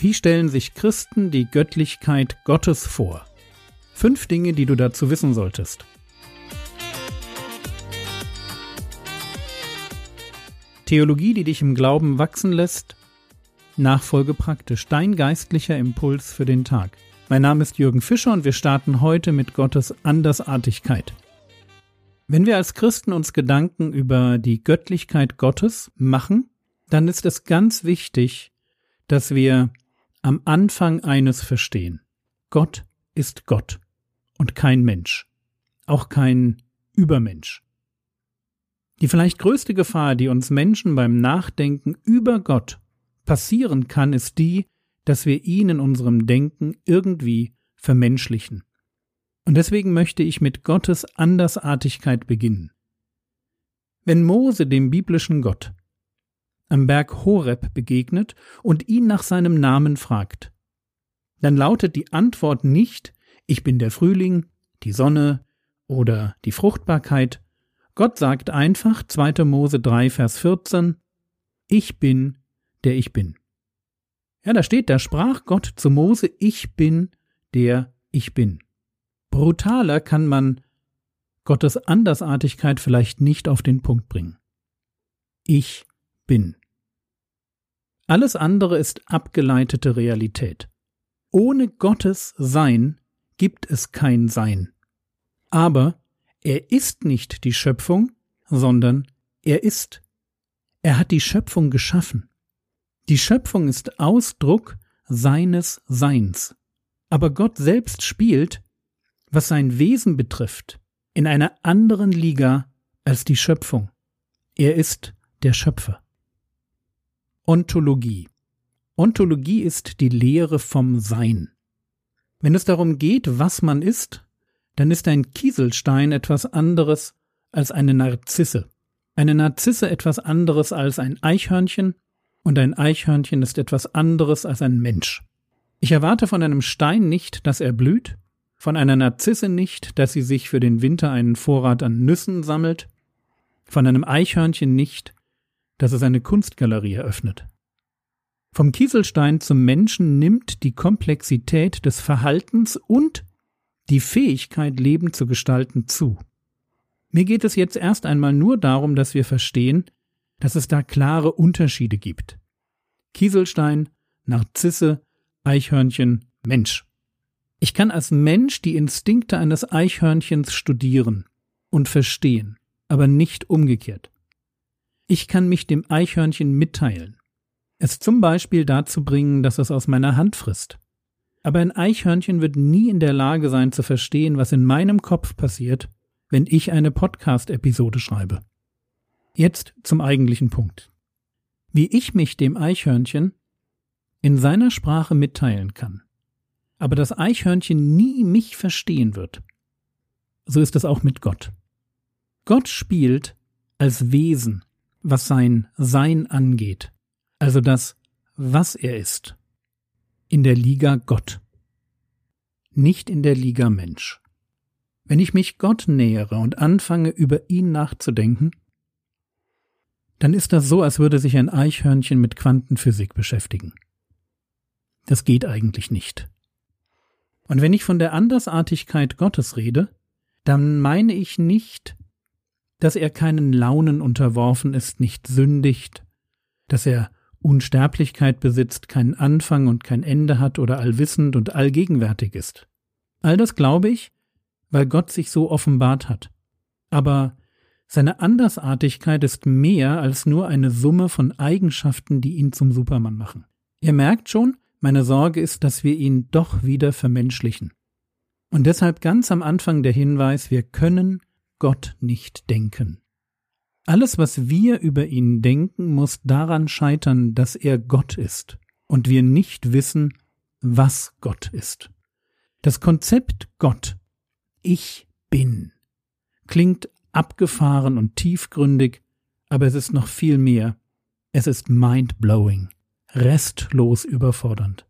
Wie stellen sich Christen die Göttlichkeit Gottes vor? Fünf Dinge, die du dazu wissen solltest. Theologie, die dich im Glauben wachsen lässt. Nachfolge praktisch. Dein geistlicher Impuls für den Tag. Mein Name ist Jürgen Fischer und wir starten heute mit Gottes Andersartigkeit. Wenn wir als Christen uns Gedanken über die Göttlichkeit Gottes machen, dann ist es ganz wichtig, dass wir am Anfang eines verstehen. Gott ist Gott und kein Mensch, auch kein Übermensch. Die vielleicht größte Gefahr, die uns Menschen beim Nachdenken über Gott passieren kann, ist die, dass wir ihn in unserem Denken irgendwie vermenschlichen. Und deswegen möchte ich mit Gottes Andersartigkeit beginnen. Wenn Mose dem biblischen Gott am Berg Horeb begegnet und ihn nach seinem Namen fragt, dann lautet die Antwort nicht Ich bin der Frühling, die Sonne oder die Fruchtbarkeit. Gott sagt einfach 2. Mose 3, Vers 14 Ich bin, der ich bin. Ja, da steht, da sprach Gott zu Mose Ich bin, der ich bin. Brutaler kann man Gottes Andersartigkeit vielleicht nicht auf den Punkt bringen. Ich bin. Alles andere ist abgeleitete Realität. Ohne Gottes Sein gibt es kein Sein. Aber er ist nicht die Schöpfung, sondern er ist. Er hat die Schöpfung geschaffen. Die Schöpfung ist Ausdruck seines Seins. Aber Gott selbst spielt, was sein Wesen betrifft, in einer anderen Liga als die Schöpfung. Er ist der Schöpfer. Ontologie. Ontologie ist die Lehre vom Sein. Wenn es darum geht, was man ist, dann ist ein Kieselstein etwas anderes als eine Narzisse. Eine Narzisse etwas anderes als ein Eichhörnchen und ein Eichhörnchen ist etwas anderes als ein Mensch. Ich erwarte von einem Stein nicht, dass er blüht, von einer Narzisse nicht, dass sie sich für den Winter einen Vorrat an Nüssen sammelt, von einem Eichhörnchen nicht, dass es eine Kunstgalerie eröffnet. Vom Kieselstein zum Menschen nimmt die Komplexität des Verhaltens und die Fähigkeit, Leben zu gestalten, zu. Mir geht es jetzt erst einmal nur darum, dass wir verstehen, dass es da klare Unterschiede gibt. Kieselstein, Narzisse, Eichhörnchen, Mensch. Ich kann als Mensch die Instinkte eines Eichhörnchens studieren und verstehen, aber nicht umgekehrt. Ich kann mich dem Eichhörnchen mitteilen, es zum Beispiel dazu bringen, dass es aus meiner Hand frisst. Aber ein Eichhörnchen wird nie in der Lage sein zu verstehen, was in meinem Kopf passiert, wenn ich eine Podcast-Episode schreibe. Jetzt zum eigentlichen Punkt. Wie ich mich dem Eichhörnchen in seiner Sprache mitteilen kann, aber das Eichhörnchen nie mich verstehen wird. So ist es auch mit Gott. Gott spielt als Wesen was sein Sein angeht, also das, was er ist, in der Liga Gott, nicht in der Liga Mensch. Wenn ich mich Gott nähere und anfange, über ihn nachzudenken, dann ist das so, als würde sich ein Eichhörnchen mit Quantenphysik beschäftigen. Das geht eigentlich nicht. Und wenn ich von der Andersartigkeit Gottes rede, dann meine ich nicht dass er keinen Launen unterworfen ist, nicht sündigt, dass er Unsterblichkeit besitzt, keinen Anfang und kein Ende hat oder allwissend und allgegenwärtig ist. All das glaube ich, weil Gott sich so offenbart hat. Aber seine Andersartigkeit ist mehr als nur eine Summe von Eigenschaften, die ihn zum Supermann machen. Ihr merkt schon, meine Sorge ist, dass wir ihn doch wieder vermenschlichen. Und deshalb ganz am Anfang der Hinweis, wir können Gott nicht denken. Alles, was wir über ihn denken, muss daran scheitern, dass er Gott ist und wir nicht wissen, was Gott ist. Das Konzept Gott, ich bin, klingt abgefahren und tiefgründig, aber es ist noch viel mehr. Es ist mind-blowing, restlos überfordernd.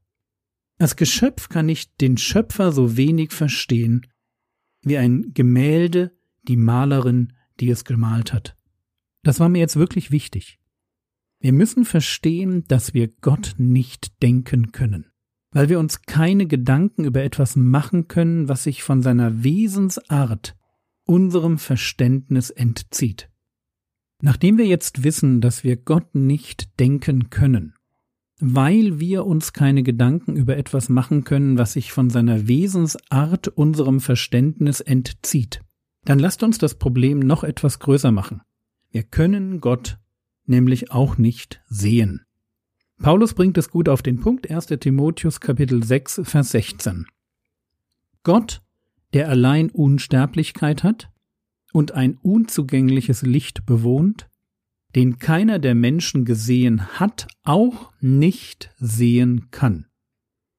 Das Geschöpf kann nicht den Schöpfer so wenig verstehen wie ein Gemälde die Malerin, die es gemalt hat. Das war mir jetzt wirklich wichtig. Wir müssen verstehen, dass wir Gott nicht denken können, weil wir uns keine Gedanken über etwas machen können, was sich von seiner Wesensart unserem Verständnis entzieht. Nachdem wir jetzt wissen, dass wir Gott nicht denken können, weil wir uns keine Gedanken über etwas machen können, was sich von seiner Wesensart unserem Verständnis entzieht, dann lasst uns das Problem noch etwas größer machen. Wir können Gott nämlich auch nicht sehen. Paulus bringt es gut auf den Punkt, 1. Timotheus Kapitel 6, Vers 16. Gott, der allein Unsterblichkeit hat und ein unzugängliches Licht bewohnt, den keiner der Menschen gesehen hat, auch nicht sehen kann.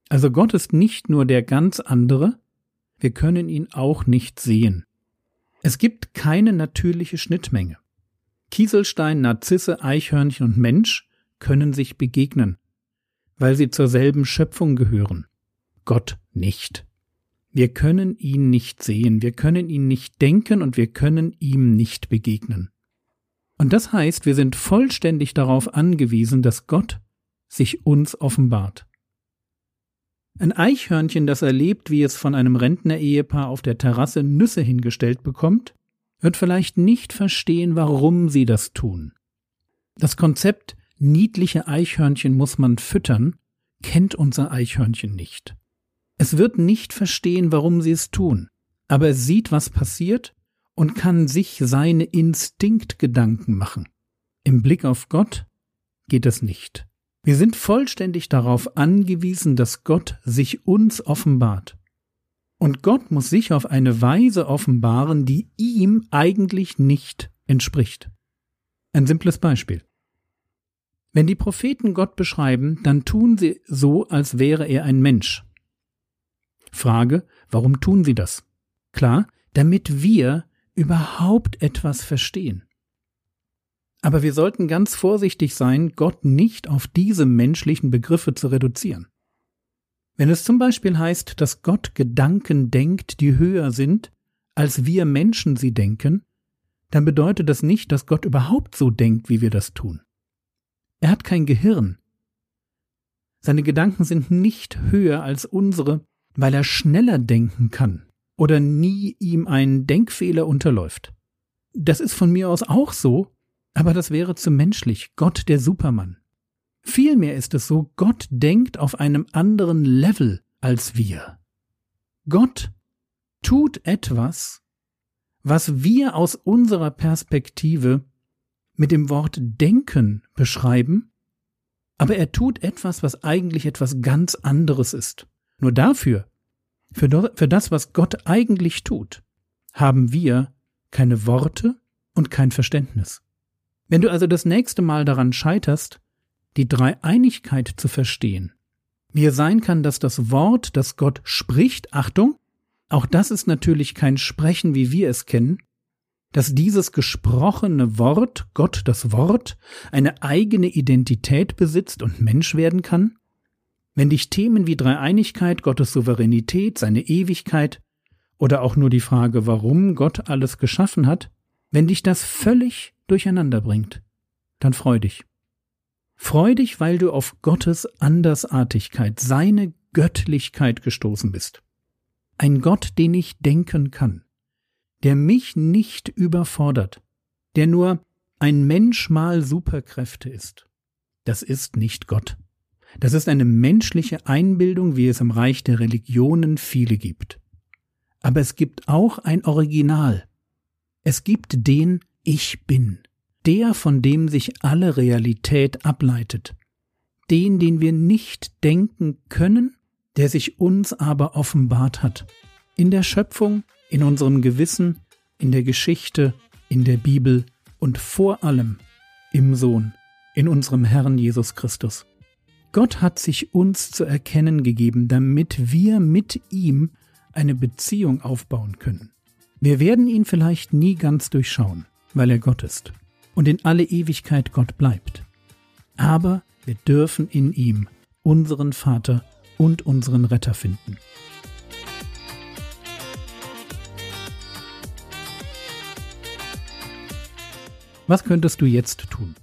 Also Gott ist nicht nur der ganz andere, wir können ihn auch nicht sehen. Es gibt keine natürliche Schnittmenge. Kieselstein, Narzisse, Eichhörnchen und Mensch können sich begegnen, weil sie zur selben Schöpfung gehören. Gott nicht. Wir können ihn nicht sehen, wir können ihn nicht denken und wir können ihm nicht begegnen. Und das heißt, wir sind vollständig darauf angewiesen, dass Gott sich uns offenbart. Ein Eichhörnchen, das erlebt, wie es von einem Rentner-Ehepaar auf der Terrasse Nüsse hingestellt bekommt, wird vielleicht nicht verstehen, warum sie das tun. Das Konzept niedliche Eichhörnchen muss man füttern kennt unser Eichhörnchen nicht. Es wird nicht verstehen, warum sie es tun, aber es sieht, was passiert und kann sich seine Instinktgedanken machen. Im Blick auf Gott geht es nicht. Wir sind vollständig darauf angewiesen, dass Gott sich uns offenbart. Und Gott muss sich auf eine Weise offenbaren, die ihm eigentlich nicht entspricht. Ein simples Beispiel. Wenn die Propheten Gott beschreiben, dann tun sie so, als wäre er ein Mensch. Frage, warum tun sie das? Klar, damit wir überhaupt etwas verstehen. Aber wir sollten ganz vorsichtig sein, Gott nicht auf diese menschlichen Begriffe zu reduzieren. Wenn es zum Beispiel heißt, dass Gott Gedanken denkt, die höher sind, als wir Menschen sie denken, dann bedeutet das nicht, dass Gott überhaupt so denkt, wie wir das tun. Er hat kein Gehirn. Seine Gedanken sind nicht höher als unsere, weil er schneller denken kann oder nie ihm ein Denkfehler unterläuft. Das ist von mir aus auch so, aber das wäre zu menschlich, Gott der Supermann. Vielmehr ist es so, Gott denkt auf einem anderen Level als wir. Gott tut etwas, was wir aus unserer Perspektive mit dem Wort denken beschreiben, aber er tut etwas, was eigentlich etwas ganz anderes ist. Nur dafür, für, das, was Gott eigentlich tut, haben wir keine Worte und kein Verständnis. Wenn du also das nächste Mal daran scheiterst, die Dreieinigkeit zu verstehen. Wie es sein kann, dass das Wort, das Gott spricht, Achtung, auch das ist natürlich kein Sprechen, wie wir es kennen, dass dieses gesprochene Wort, Gott das Wort, eine eigene Identität besitzt und Mensch werden kann? Wenn dich Themen wie Dreieinigkeit, Gottes Souveränität, seine Ewigkeit oder auch nur die Frage, warum Gott alles geschaffen hat, wenn dich das völlig durcheinander bringt, dann freu dich. Freu dich, weil du auf Gottes Andersartigkeit, seine Göttlichkeit gestoßen bist. Ein Gott, den ich denken kann, der mich nicht überfordert, der nur ein Mensch mal Superkräfte ist. Das ist nicht Gott. Das ist eine menschliche Einbildung, wie es im Reich der Religionen viele gibt. Aber es gibt auch ein Original. Es gibt den Ich bin der, von dem sich alle Realität ableitet, den, den wir nicht denken können, der sich uns aber offenbart hat, in der Schöpfung, in unserem Gewissen, in der Geschichte, in der Bibel und vor allem im Sohn, in unserem Herrn Jesus Christus. Gott hat sich uns zu erkennen gegeben, damit wir mit ihm eine Beziehung aufbauen können. Wir werden ihn vielleicht nie ganz durchschauen, weil er Gott ist und in alle Ewigkeit Gott bleibt. Aber wir dürfen in ihm unseren Vater und unseren Retter finden. Was könntest du jetzt tun?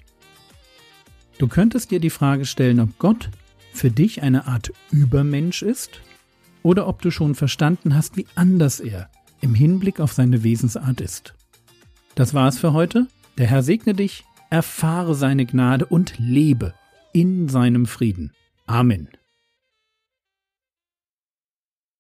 Du könntest dir die Frage stellen, ob Gott für dich eine Art Übermensch ist oder ob du schon verstanden hast, wie anders er im Hinblick auf seine Wesensart ist. Das war's für heute. Der Herr segne dich, erfahre seine Gnade und lebe in seinem Frieden. Amen.